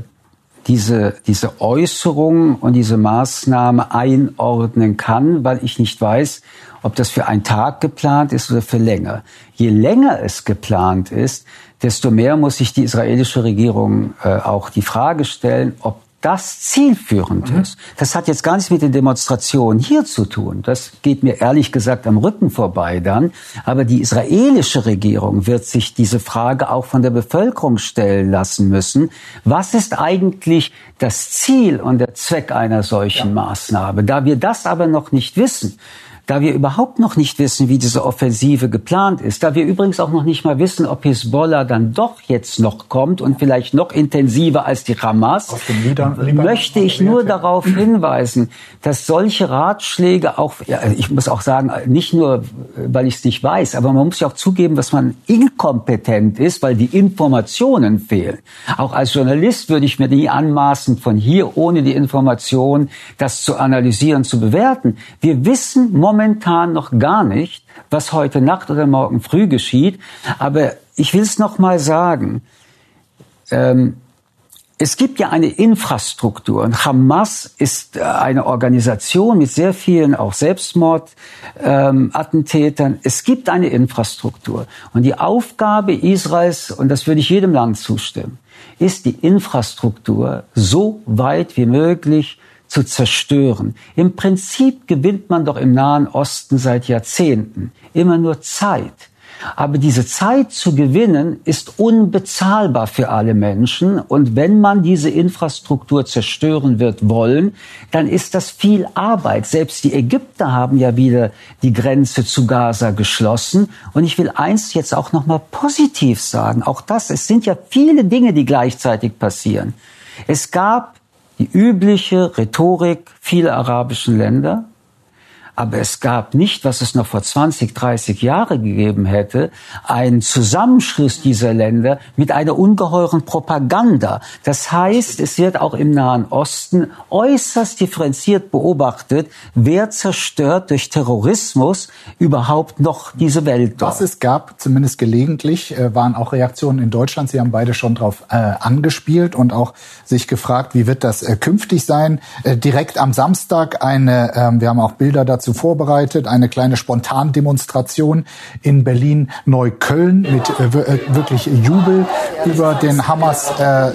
diese, diese Äußerung und diese Maßnahme einordnen kann, weil ich nicht weiß, ob das für einen Tag geplant ist oder für länger. Je länger es geplant ist, desto mehr muss sich die israelische Regierung äh, auch die Frage stellen, ob das zielführend mhm. ist. Das hat jetzt gar nichts mit den Demonstrationen hier zu tun. Das geht mir ehrlich gesagt am Rücken vorbei dann. Aber die israelische Regierung wird sich diese Frage auch von der Bevölkerung stellen lassen müssen. Was ist eigentlich das Ziel und der Zweck einer solchen ja. Maßnahme? Da wir das aber noch nicht wissen, da wir überhaupt noch nicht wissen, wie diese Offensive geplant ist, da wir übrigens auch noch nicht mal wissen, ob Hisbollah dann doch jetzt noch kommt und vielleicht noch intensiver als die Hamas, möchte ich nur darauf hinweisen, dass solche Ratschläge auch, ja, ich muss auch sagen, nicht nur, weil ich es nicht weiß, aber man muss ja auch zugeben, dass man inkompetent ist, weil die Informationen fehlen. Auch als Journalist würde ich mir nie anmaßen, von hier ohne die Information das zu analysieren, zu bewerten. Wir wissen momentan noch gar nicht, was heute Nacht oder morgen früh geschieht. Aber ich will es noch mal sagen. Ähm, es gibt ja eine Infrastruktur und Hamas ist äh, eine Organisation mit sehr vielen auch Selbstmordattentätern. Ähm, es gibt eine Infrastruktur und die Aufgabe Israels, und das würde ich jedem Land zustimmen, ist die Infrastruktur so weit wie möglich zu zerstören. Im Prinzip gewinnt man doch im Nahen Osten seit Jahrzehnten immer nur Zeit. Aber diese Zeit zu gewinnen ist unbezahlbar für alle Menschen. Und wenn man diese Infrastruktur zerstören wird wollen, dann ist das viel Arbeit. Selbst die Ägypter haben ja wieder die Grenze zu Gaza geschlossen. Und ich will eins jetzt auch noch mal positiv sagen. Auch das, es sind ja viele Dinge, die gleichzeitig passieren. Es gab die übliche Rhetorik vieler arabischen Länder. Aber es gab nicht, was es noch vor 20, 30 Jahren gegeben hätte, einen Zusammenschluss dieser Länder mit einer ungeheuren Propaganda. Das heißt, es wird auch im Nahen Osten äußerst differenziert beobachtet, wer zerstört durch Terrorismus überhaupt noch diese Welt dort. Was es gab, zumindest gelegentlich, äh, waren auch Reaktionen in Deutschland. Sie haben beide schon darauf äh, angespielt und auch sich gefragt, wie wird das äh, künftig sein. Äh, direkt am Samstag eine, äh, wir haben auch Bilder dazu dazu vorbereitet, eine kleine Spontandemonstration in Berlin-Neukölln mit äh, äh, wirklich Jubel über den Hamas äh, äh,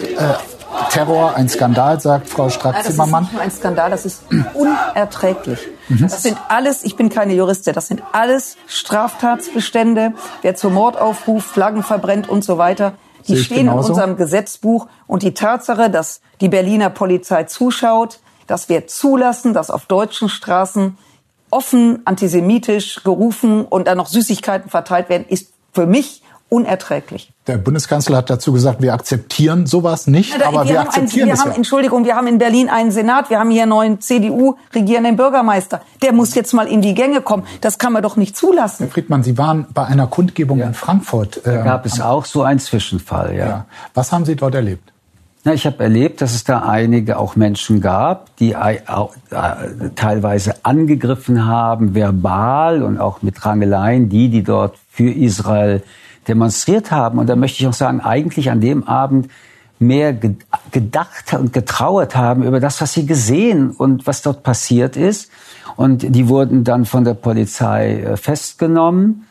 Terror, ein Skandal, sagt Frau Strack-Zimmermann. Das ist nicht nur ein Skandal, das ist unerträglich. Mhm. Das sind alles, ich bin keine Juristin, das sind alles Straftatsbestände, wer zum Mord aufruft, Flaggen verbrennt und so weiter. Die stehen genauso. in unserem Gesetzbuch. Und die Tatsache, dass die Berliner Polizei zuschaut, dass wir zulassen, dass auf deutschen Straßen offen antisemitisch gerufen und dann noch Süßigkeiten verteilt werden, ist für mich unerträglich. Der Bundeskanzler hat dazu gesagt, wir akzeptieren sowas nicht, ja, aber wir, wir akzeptieren ein, wir es. Haben, ja. Entschuldigung, wir haben in Berlin einen Senat, wir haben hier einen neuen CDU-regierenden Bürgermeister. Der muss jetzt mal in die Gänge kommen. Das kann man doch nicht zulassen. Herr Friedmann, Sie waren bei einer Kundgebung ja. in Frankfurt. Da gab es auch so einen Zwischenfall, ja. ja. Was haben Sie dort erlebt? Na, ich habe erlebt, dass es da einige auch Menschen gab, die teilweise angegriffen haben, verbal und auch mit Rangeleien, die, die dort für Israel demonstriert haben. Und da möchte ich auch sagen, eigentlich an dem Abend mehr gedacht und getrauert haben über das, was sie gesehen und was dort passiert ist. Und die wurden dann von der Polizei äh, festgenommen.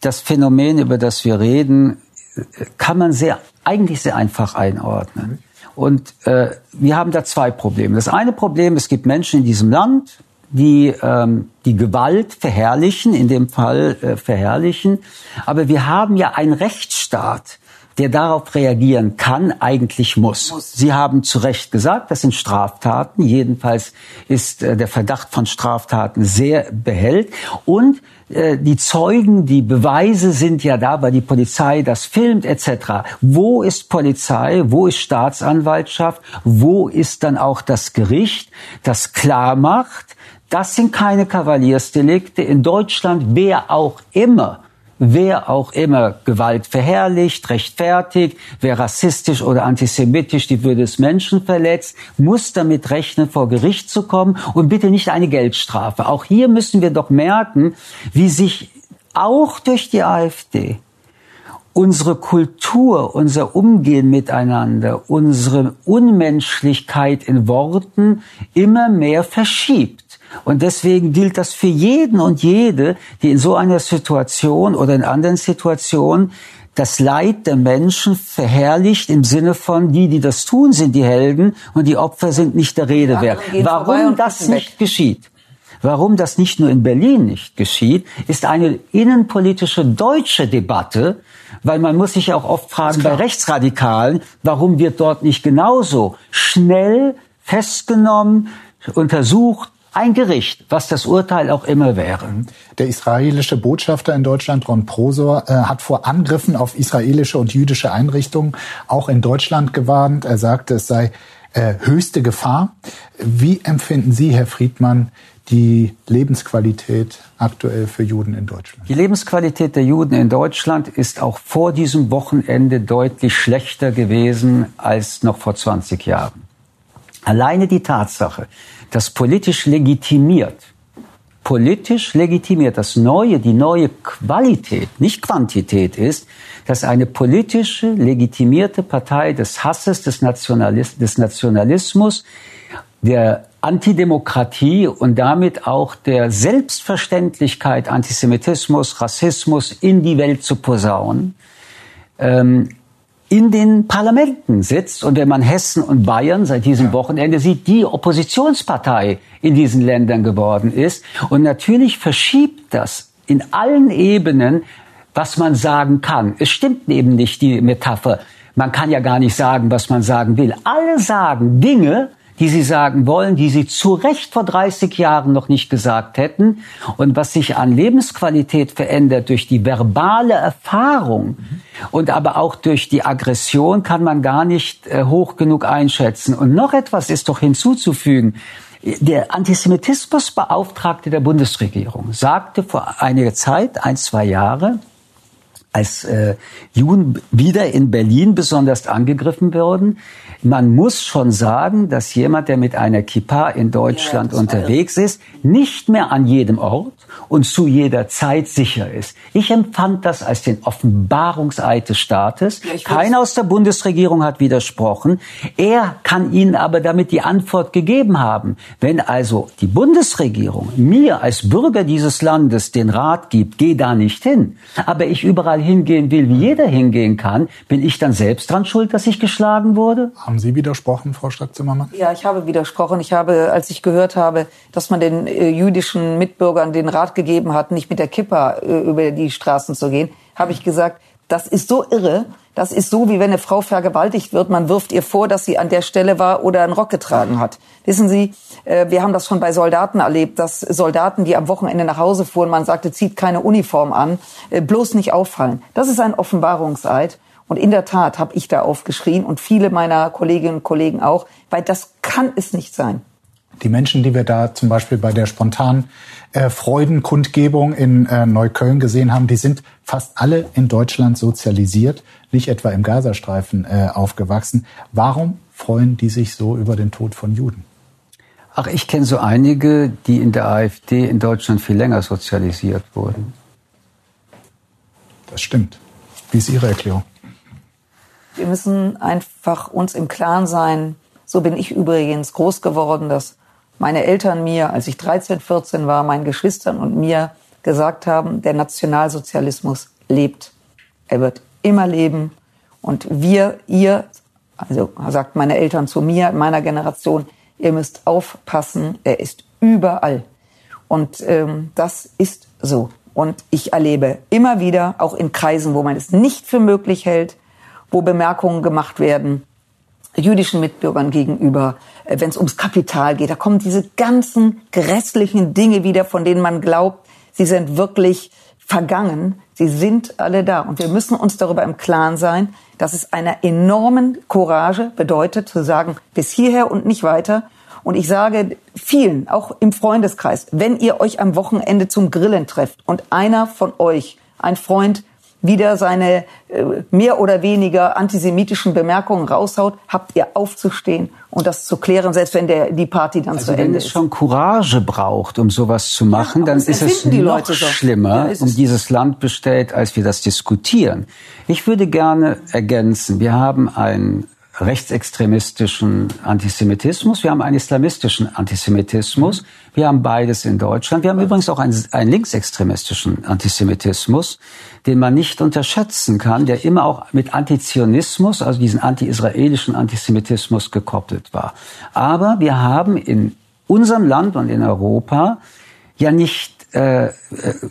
Das Phänomen, über das wir reden, äh, kann man sehr, eigentlich sehr einfach einordnen. Und äh, wir haben da zwei Probleme. Das eine Problem, es gibt Menschen in diesem Land, die ähm, die Gewalt verherrlichen, in dem Fall äh, verherrlichen. Aber wir haben ja einen Rechtsstaat, der darauf reagieren kann, eigentlich muss. muss. Sie haben zu Recht gesagt, das sind Straftaten. Jedenfalls ist äh, der Verdacht von Straftaten sehr behält. Und äh, die Zeugen, die Beweise sind ja da, weil die Polizei das filmt etc. Wo ist Polizei? Wo ist Staatsanwaltschaft? Wo ist dann auch das Gericht, das klar macht, das sind keine Kavaliersdelikte. In Deutschland, wer auch immer wer auch immer Gewalt verherrlicht, rechtfertigt, wer rassistisch oder antisemitisch die Würde des Menschen verletzt, muss damit rechnen, vor Gericht zu kommen und bitte nicht eine Geldstrafe. Auch hier müssen wir doch merken, wie sich auch durch die AfD unsere Kultur, unser Umgehen miteinander, unsere Unmenschlichkeit in Worten immer mehr verschiebt. Und deswegen gilt das für jeden und jede, die in so einer Situation oder in anderen Situationen das Leid der Menschen verherrlicht im Sinne von, die, die das tun, sind die Helden und die Opfer sind nicht der Rede wert. Warum das nicht geschieht? Warum das nicht nur in Berlin nicht geschieht, ist eine innenpolitische deutsche Debatte, weil man muss sich auch oft fragen bei Rechtsradikalen, warum wird dort nicht genauso schnell festgenommen, untersucht, ein Gericht, was das Urteil auch immer wäre. Der israelische Botschafter in Deutschland, Ron Prosor, äh, hat vor Angriffen auf israelische und jüdische Einrichtungen auch in Deutschland gewarnt. Er sagte, es sei äh, höchste Gefahr. Wie empfinden Sie, Herr Friedmann, die Lebensqualität aktuell für Juden in Deutschland? Die Lebensqualität der Juden in Deutschland ist auch vor diesem Wochenende deutlich schlechter gewesen als noch vor 20 Jahren. Alleine die Tatsache, dass politisch legitimiert, politisch legitimiert, das Neue, die neue Qualität, nicht Quantität ist, dass eine politische, legitimierte Partei des Hasses, des, Nationalis des Nationalismus, der Antidemokratie und damit auch der Selbstverständlichkeit, Antisemitismus, Rassismus in die Welt zu posaunen, ähm, in den Parlamenten sitzt und wenn man Hessen und Bayern seit diesem Wochenende sieht, die Oppositionspartei in diesen Ländern geworden ist. Und natürlich verschiebt das in allen Ebenen, was man sagen kann. Es stimmt eben nicht die Metapher. Man kann ja gar nicht sagen, was man sagen will. Alle sagen Dinge, die sie sagen wollen, die sie zu Recht vor 30 Jahren noch nicht gesagt hätten. Und was sich an Lebensqualität verändert durch die verbale Erfahrung und aber auch durch die Aggression kann man gar nicht äh, hoch genug einschätzen. Und noch etwas ist doch hinzuzufügen. Der Antisemitismusbeauftragte der Bundesregierung sagte vor einiger Zeit, ein, zwei Jahre, als äh, Juden wieder in Berlin besonders angegriffen wurden. Man muss schon sagen, dass jemand, der mit einer Kippa in Deutschland ja, unterwegs ist, nicht mehr an jedem Ort und zu jeder Zeit sicher ist. Ich empfand das als den Offenbarungseid des Staates. Ja, Keiner aus der Bundesregierung hat widersprochen. Er kann Ihnen aber damit die Antwort gegeben haben. Wenn also die Bundesregierung mir als Bürger dieses Landes den Rat gibt, geh da nicht hin, aber ich überall hingehen will, wie jeder hingehen kann, bin ich dann selbst dran schuld, dass ich geschlagen wurde? Haben Sie widersprochen, Frau Strack-Zimmermann? Ja, ich habe widersprochen. Ich habe, als ich gehört habe, dass man den äh, jüdischen Mitbürgern den Rat gegeben hat, nicht mit der Kippa äh, über die Straßen zu gehen, habe ich gesagt, das ist so irre. Das ist so, wie wenn eine Frau vergewaltigt wird. Man wirft ihr vor, dass sie an der Stelle war oder einen Rock getragen hat. Wissen Sie, äh, wir haben das schon bei Soldaten erlebt, dass Soldaten, die am Wochenende nach Hause fuhren, man sagte, zieht keine Uniform an, äh, bloß nicht auffallen. Das ist ein Offenbarungseid. Und in der Tat habe ich da aufgeschrien und viele meiner Kolleginnen und Kollegen auch, weil das kann es nicht sein. Die Menschen, die wir da zum Beispiel bei der spontanen äh, Freudenkundgebung in äh, Neukölln gesehen haben, die sind fast alle in Deutschland sozialisiert, nicht etwa im Gazastreifen äh, aufgewachsen. Warum freuen die sich so über den Tod von Juden? Ach, ich kenne so einige, die in der AfD in Deutschland viel länger sozialisiert wurden. Das stimmt. Wie ist Ihre Erklärung? Wir müssen einfach uns im Klaren sein, so bin ich übrigens groß geworden, dass meine Eltern mir, als ich 13, 14 war, meinen Geschwistern und mir gesagt haben, der Nationalsozialismus lebt. Er wird immer leben. Und wir, ihr, also sagt meine Eltern zu mir, meiner Generation, ihr müsst aufpassen, er ist überall. Und ähm, das ist so. Und ich erlebe immer wieder, auch in Kreisen, wo man es nicht für möglich hält, wo Bemerkungen gemacht werden, jüdischen Mitbürgern gegenüber, äh, wenn es ums Kapital geht. Da kommen diese ganzen grässlichen Dinge wieder, von denen man glaubt, sie sind wirklich vergangen. Sie sind alle da. Und wir müssen uns darüber im Klaren sein, dass es einer enormen Courage bedeutet, zu sagen, bis hierher und nicht weiter. Und ich sage vielen, auch im Freundeskreis, wenn ihr euch am Wochenende zum Grillen trefft und einer von euch, ein Freund, wieder seine äh, mehr oder weniger antisemitischen Bemerkungen raushaut, habt ihr aufzustehen und das zu klären, selbst wenn der, die Party dann also zu Ende ist. Wenn es schon Courage braucht, um sowas zu machen, ja, dann ist es noch schlimmer, ja, um dieses Land bestellt, als wir das diskutieren. Ich würde gerne ergänzen, wir haben ein rechtsextremistischen Antisemitismus, wir haben einen islamistischen Antisemitismus, wir haben beides in Deutschland. Wir haben übrigens auch einen, einen linksextremistischen Antisemitismus, den man nicht unterschätzen kann, der immer auch mit Antizionismus, also diesen anti-israelischen Antisemitismus gekoppelt war. Aber wir haben in unserem Land und in Europa ja nicht, äh, äh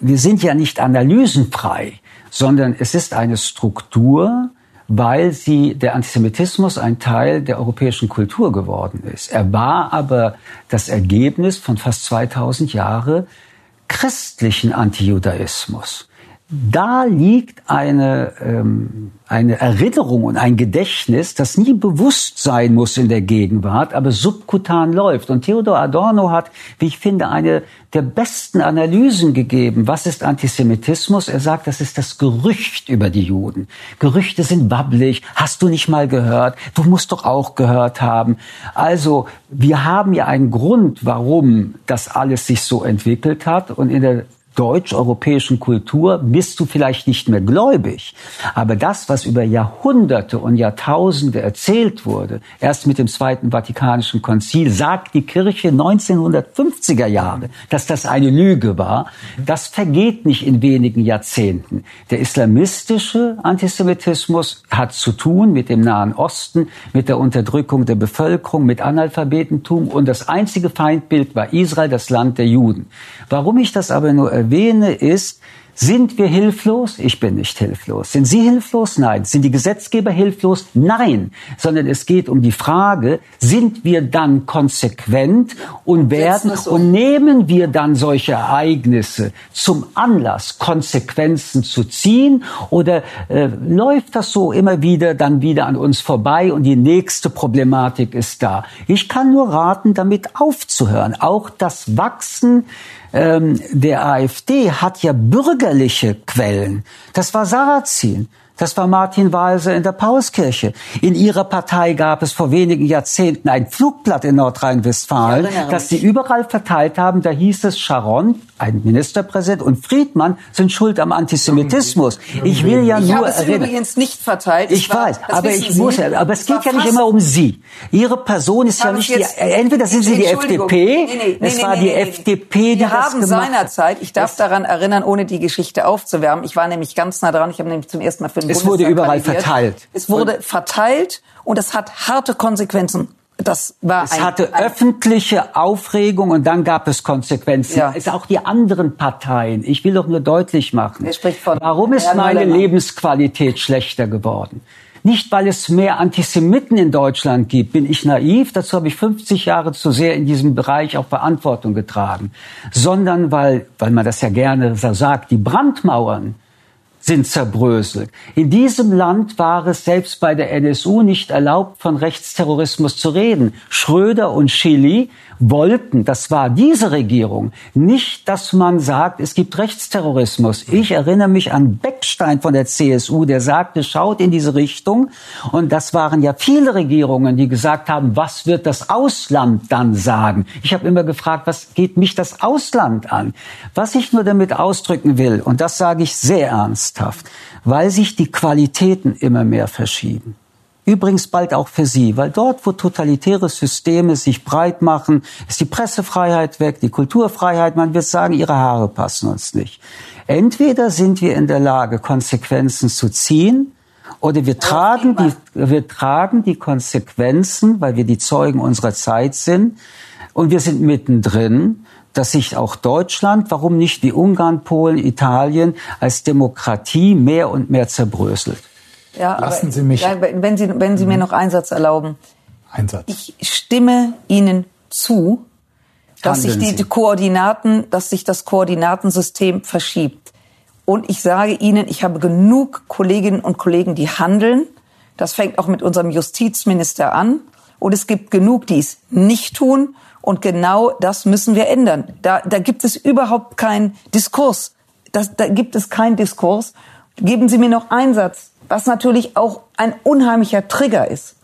wir sind ja nicht analysenfrei, sondern es ist eine Struktur, weil sie der Antisemitismus ein Teil der europäischen Kultur geworden ist. Er war aber das Ergebnis von fast 2000 Jahre christlichen Antijudaismus da liegt eine, ähm, eine Erinnerung und ein Gedächtnis, das nie bewusst sein muss in der Gegenwart, aber subkutan läuft. Und Theodor Adorno hat, wie ich finde, eine der besten Analysen gegeben. Was ist Antisemitismus? Er sagt, das ist das Gerücht über die Juden. Gerüchte sind wabbelig. Hast du nicht mal gehört? Du musst doch auch gehört haben. Also, wir haben ja einen Grund, warum das alles sich so entwickelt hat. Und in der deutsch-europäischen Kultur bist du vielleicht nicht mehr gläubig. Aber das, was über Jahrhunderte und Jahrtausende erzählt wurde, erst mit dem Zweiten Vatikanischen Konzil, sagt die Kirche 1950er Jahre, dass das eine Lüge war. Das vergeht nicht in wenigen Jahrzehnten. Der islamistische Antisemitismus hat zu tun mit dem Nahen Osten, mit der Unterdrückung der Bevölkerung, mit Analphabetentum und das einzige Feindbild war Israel, das Land der Juden. Warum ich das aber nur erwähne, ist, sind wir hilflos? Ich bin nicht hilflos. Sind Sie hilflos? Nein. Sind die Gesetzgeber hilflos? Nein. Sondern es geht um die Frage, sind wir dann konsequent und werden und nehmen wir dann solche Ereignisse zum Anlass, Konsequenzen zu ziehen oder äh, läuft das so immer wieder dann wieder an uns vorbei und die nächste Problematik ist da? Ich kann nur raten, damit aufzuhören. Auch das Wachsen ähm, der AfD hat ja bürgerliche Quellen. Das war Sarrazin. Das war Martin Walser in der Pauskirche. In ihrer Partei gab es vor wenigen Jahrzehnten ein Flugblatt in Nordrhein-Westfalen, das sie überall verteilt haben. Da hieß es, Sharon, ein Ministerpräsident, und Friedmann sind schuld am Antisemitismus. Ich will ja ich nur habe es erinnern. übrigens nicht verteilt. Ich war, weiß, aber ich muss, ja, aber es geht ja nicht immer um Sie. Ihre Person ist ja habe nicht ich die, entweder sind Sie die. FDP, Nee, nee, nee, es war die. FDP, die Wir das haben gemacht seinerzeit, ich darf daran erinnern, ohne die Geschichte aufzuwärmen, ich war nämlich ganz nah dran, ich habe nämlich zum ersten Mal für den Es wurde Bundestag überall kandidiert. verteilt. Es wurde verteilt und es hat harte Konsequenzen. Das war Es ein, hatte ein, öffentliche Aufregung und dann gab es Konsequenzen. Ja. Es auch die anderen Parteien. Ich will doch nur deutlich machen. Von Warum ist Herrn meine Möller. Lebensqualität schlechter geworden? Nicht, weil es mehr Antisemiten in Deutschland gibt, bin ich naiv, dazu habe ich 50 Jahre zu sehr in diesem Bereich auch Verantwortung getragen, sondern weil, weil man das ja gerne sagt, die Brandmauern sind zerbröselt. In diesem Land war es selbst bei der NSU nicht erlaubt, von Rechtsterrorismus zu reden. Schröder und Chili wollten, das war diese Regierung, nicht, dass man sagt, es gibt Rechtsterrorismus. Ich erinnere mich an Beckstein von der CSU, der sagte, schaut in diese Richtung. Und das waren ja viele Regierungen, die gesagt haben, was wird das Ausland dann sagen? Ich habe immer gefragt, was geht mich das Ausland an? Was ich nur damit ausdrücken will, und das sage ich sehr ernsthaft, weil sich die Qualitäten immer mehr verschieben. Übrigens bald auch für Sie, weil dort, wo totalitäre Systeme sich breit machen, ist die Pressefreiheit weg, die Kulturfreiheit. Man wird sagen, Ihre Haare passen uns nicht. Entweder sind wir in der Lage, Konsequenzen zu ziehen, oder wir tragen die, wir tragen die Konsequenzen, weil wir die Zeugen unserer Zeit sind, und wir sind mittendrin, dass sich auch Deutschland, warum nicht wie Ungarn, Polen, Italien, als Demokratie mehr und mehr zerbröselt. Ja, Lassen aber, Sie mich- wenn Sie, wenn Sie mir noch einen Satz erlauben. Einsatz. Ich stimme Ihnen zu, dass sich die Sie. Koordinaten, dass sich das Koordinatensystem verschiebt. Und ich sage Ihnen, ich habe genug Kolleginnen und Kollegen, die handeln. Das fängt auch mit unserem Justizminister an. Und es gibt genug, die es nicht tun. Und genau das müssen wir ändern. Da, da gibt es überhaupt keinen Diskurs. Das, da gibt es keinen Diskurs. Geben Sie mir noch einen Satz, was natürlich auch ein unheimlicher Trigger ist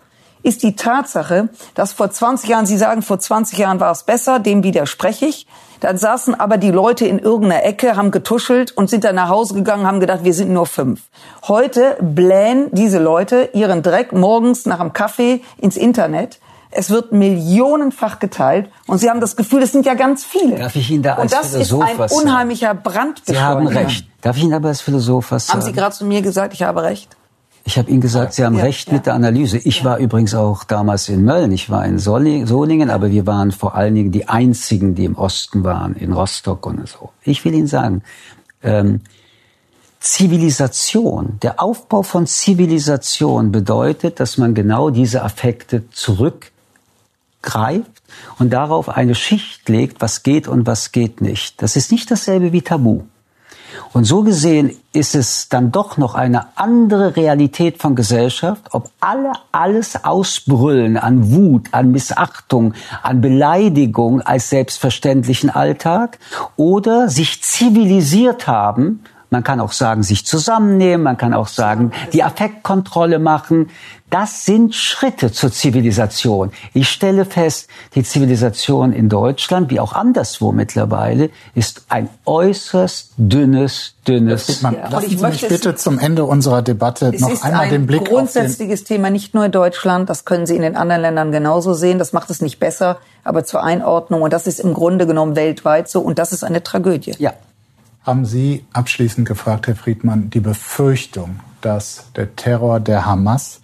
ist die Tatsache, dass vor 20 Jahren, Sie sagen, vor 20 Jahren war es besser, dem widerspreche ich. Dann saßen aber die Leute in irgendeiner Ecke, haben getuschelt und sind dann nach Hause gegangen, haben gedacht, wir sind nur fünf. Heute blähen diese Leute ihren Dreck morgens nach dem Kaffee ins Internet. Es wird millionenfach geteilt und Sie haben das Gefühl, es sind ja ganz viele. Darf ich Ihnen da als und das Philosoph ist ein was unheimlicher Sie Brandbeschleuniger. haben recht. Darf ich Ihnen aber als Philosoph was sagen? Haben Sie gerade zu mir gesagt, ich habe recht? Ich habe Ihnen gesagt, Sie haben Ja, recht ja. mit der Analyse. Ich war übrigens auch damals in Mölln, ich war in Solingen, aber wir waren vor allen Dingen die Einzigen, die im Osten waren, in Rostock und so. Ich will Ihnen sagen, ähm, Zivilisation, der Aufbau von Zivilisation bedeutet, dass man genau diese Affekte zurückgreift und darauf eine Schicht legt, was geht und was geht nicht. Das ist nicht dasselbe wie Tabu. Und so gesehen ist es dann doch noch eine andere Realität von Gesellschaft, ob alle alles ausbrüllen an Wut, an Missachtung, an Beleidigung als selbstverständlichen Alltag oder sich zivilisiert haben, man kann auch sagen, sich zusammennehmen, man kann auch sagen, die Affektkontrolle machen. Das sind Schritte zur Zivilisation. Ich stelle fest, die Zivilisation in Deutschland, wie auch anderswo mittlerweile, ist ein äußerst dünnes, dünnes. Man, ja. Lassen Sie mich bitte zum Ende unserer Debatte noch einmal den Blick auf ein grundsätzliches Thema, nicht nur in Deutschland. Das können Sie in den anderen Ländern genauso sehen. Das macht es nicht besser, aber zur Einordnung. Und das ist im Grunde genommen weltweit so. Und das ist eine Tragödie. Ja, haben Sie abschließend gefragt, Herr Friedmann, die Befürchtung, dass der Terror der Hamas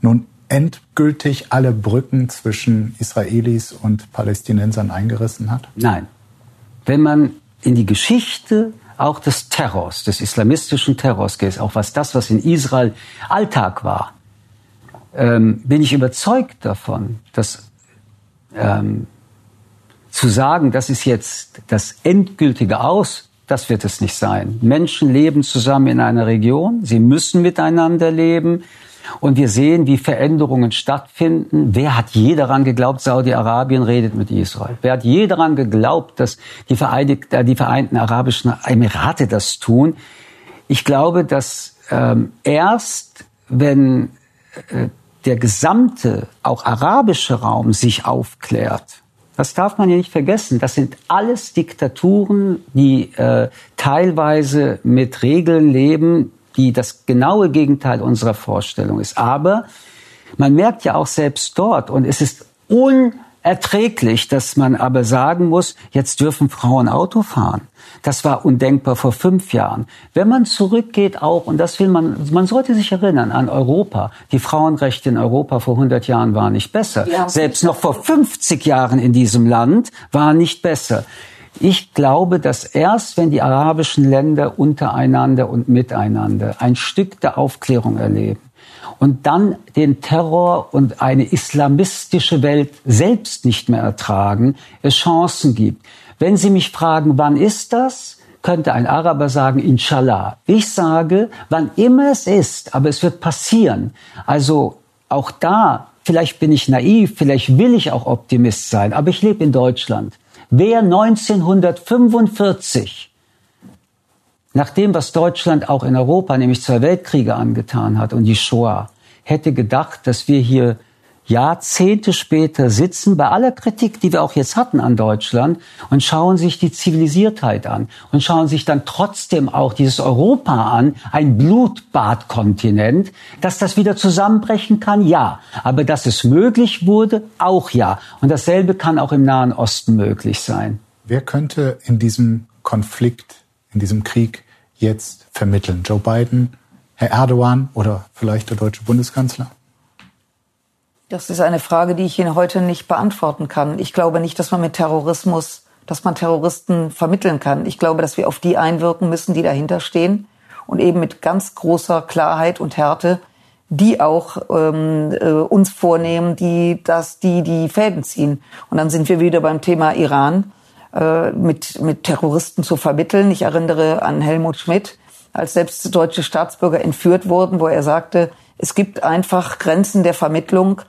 nun endgültig alle Brücken zwischen Israelis und Palästinensern eingerissen hat? Nein. Wenn man in die Geschichte auch des Terrors, des islamistischen Terrors geht, auch was das, was in Israel Alltag war, ähm, bin ich überzeugt davon, dass ähm, zu sagen, das ist jetzt das endgültige Aus das wird es nicht sein. Menschen leben zusammen in einer Region, sie müssen miteinander leben. Und wir sehen, wie Veränderungen stattfinden. Wer hat je daran geglaubt, Saudi-Arabien redet mit Israel? Wer hat je daran geglaubt, dass die, Vereinigten, äh, die Vereinten Arabischen Emirate das tun? Ich glaube, dass ähm, erst, wenn äh, der gesamte, auch arabische Raum sich aufklärt, das darf man ja nicht vergessen. Das sind alles Diktaturen, die äh, teilweise mit Regeln leben, die das genaue Gegenteil unserer Vorstellung ist. Aber man merkt ja auch selbst dort, und es ist un erträglich, dass man aber sagen muss, jetzt dürfen Frauen Auto fahren. Das war undenkbar vor fünf Jahren. Wenn man zurückgeht auch, und das will man, man sollte sich erinnern an Europa. Die Frauenrechte in Europa vor 100 Jahren waren nicht besser. Selbst noch vor 50 Jahren in diesem Land waren nicht besser. Ich glaube, dass erst wenn die arabischen Länder untereinander und miteinander ein Stück der Aufklärung erleben, und dann den Terror und eine islamistische Welt selbst nicht mehr ertragen, es Chancen gibt. Wenn Sie mich fragen, wann ist das? könnte ein Araber sagen, inshallah. Ich sage, wann immer es ist, aber es wird passieren. Also auch da, vielleicht bin ich naiv, vielleicht will ich auch Optimist sein, aber ich lebe in Deutschland. Wer 1945 nach dem, was Deutschland auch in Europa, nämlich zwei Weltkriege angetan hat und die Shoah, hätte gedacht, dass wir hier Jahrzehnte später sitzen, bei aller Kritik, die wir auch jetzt hatten an Deutschland, und schauen sich die Zivilisiertheit an und schauen sich dann trotzdem auch dieses Europa an, ein Blutbadkontinent, dass das wieder zusammenbrechen kann, ja. Aber dass es möglich wurde, auch ja. Und dasselbe kann auch im Nahen Osten möglich sein. Wer könnte in diesem Konflikt, in diesem Krieg jetzt vermitteln? Joe Biden, Herr Erdogan oder vielleicht der deutsche Bundeskanzler? Das ist eine Frage, die ich Ihnen heute nicht beantworten kann. Ich glaube nicht, dass man mit Terrorismus, dass man Terroristen vermitteln kann. Ich glaube, dass wir auf die einwirken müssen, die dahinter stehen und eben mit ganz großer Klarheit und Härte die auch ähm, äh, uns vornehmen, die das, die die Fäden ziehen. Und dann sind wir wieder beim Thema Iran äh, mit mit Terroristen zu vermitteln. Ich erinnere an Helmut Schmidt, als selbst deutsche Staatsbürger entführt wurden, wo er sagte, es gibt einfach Grenzen der Vermittlung.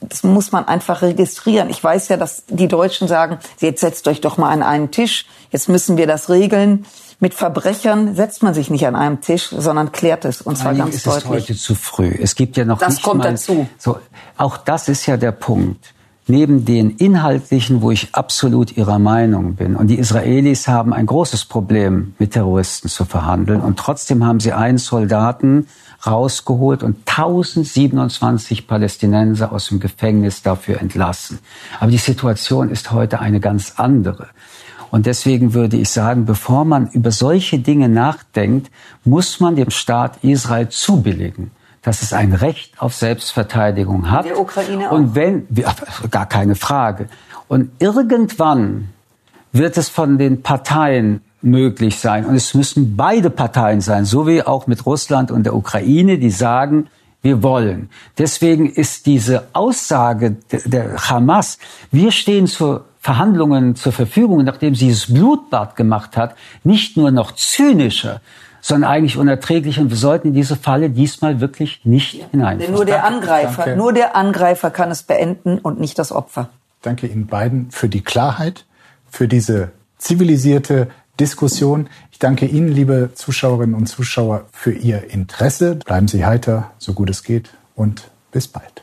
Das muss man einfach registrieren. Ich weiß ja, dass die Deutschen sagen, jetzt setzt euch doch mal an einen Tisch. Jetzt müssen wir das regeln. Mit Verbrechern setzt man sich nicht an einem Tisch, sondern klärt es und zwar ganz ist deutlich. Es heute zu früh. Es gibt ja noch das nicht kommt mal, dazu. So, auch das ist ja der Punkt neben den inhaltlichen, wo ich absolut ihrer Meinung bin. Und die Israelis haben ein großes Problem, mit Terroristen zu verhandeln. Und trotzdem haben sie einen Soldaten rausgeholt und 1027 Palästinenser aus dem Gefängnis dafür entlassen. Aber die Situation ist heute eine ganz andere. Und deswegen würde ich sagen, bevor man über solche Dinge nachdenkt, muss man dem Staat Israel zubilligen dass es ein Recht auf Selbstverteidigung hat. Der Ukraine auch. Und wenn, gar keine Frage. Und irgendwann wird es von den Parteien möglich sein. Und es müssen beide Parteien sein, so wie auch mit Russland und der Ukraine, die sagen, wir wollen. Deswegen ist diese Aussage der Hamas, wir stehen zur Verhandlungen zur Verfügung, nachdem sie das Blutbad gemacht hat, nicht nur noch zynischer, sondern eigentlich unerträglich. Und wir sollten in diese Falle diesmal wirklich nicht hineinfallen. Denn nur der Angreifer, Danke. nur der Angreifer kann es beenden und nicht das Opfer. Danke Ihnen beiden für die Klarheit, für diese zivilisierte Diskussion. Ich danke Ihnen, liebe Zuschauerinnen und Zuschauer, für Ihr Interesse. Bleiben Sie heiter, so gut es geht und bis bald.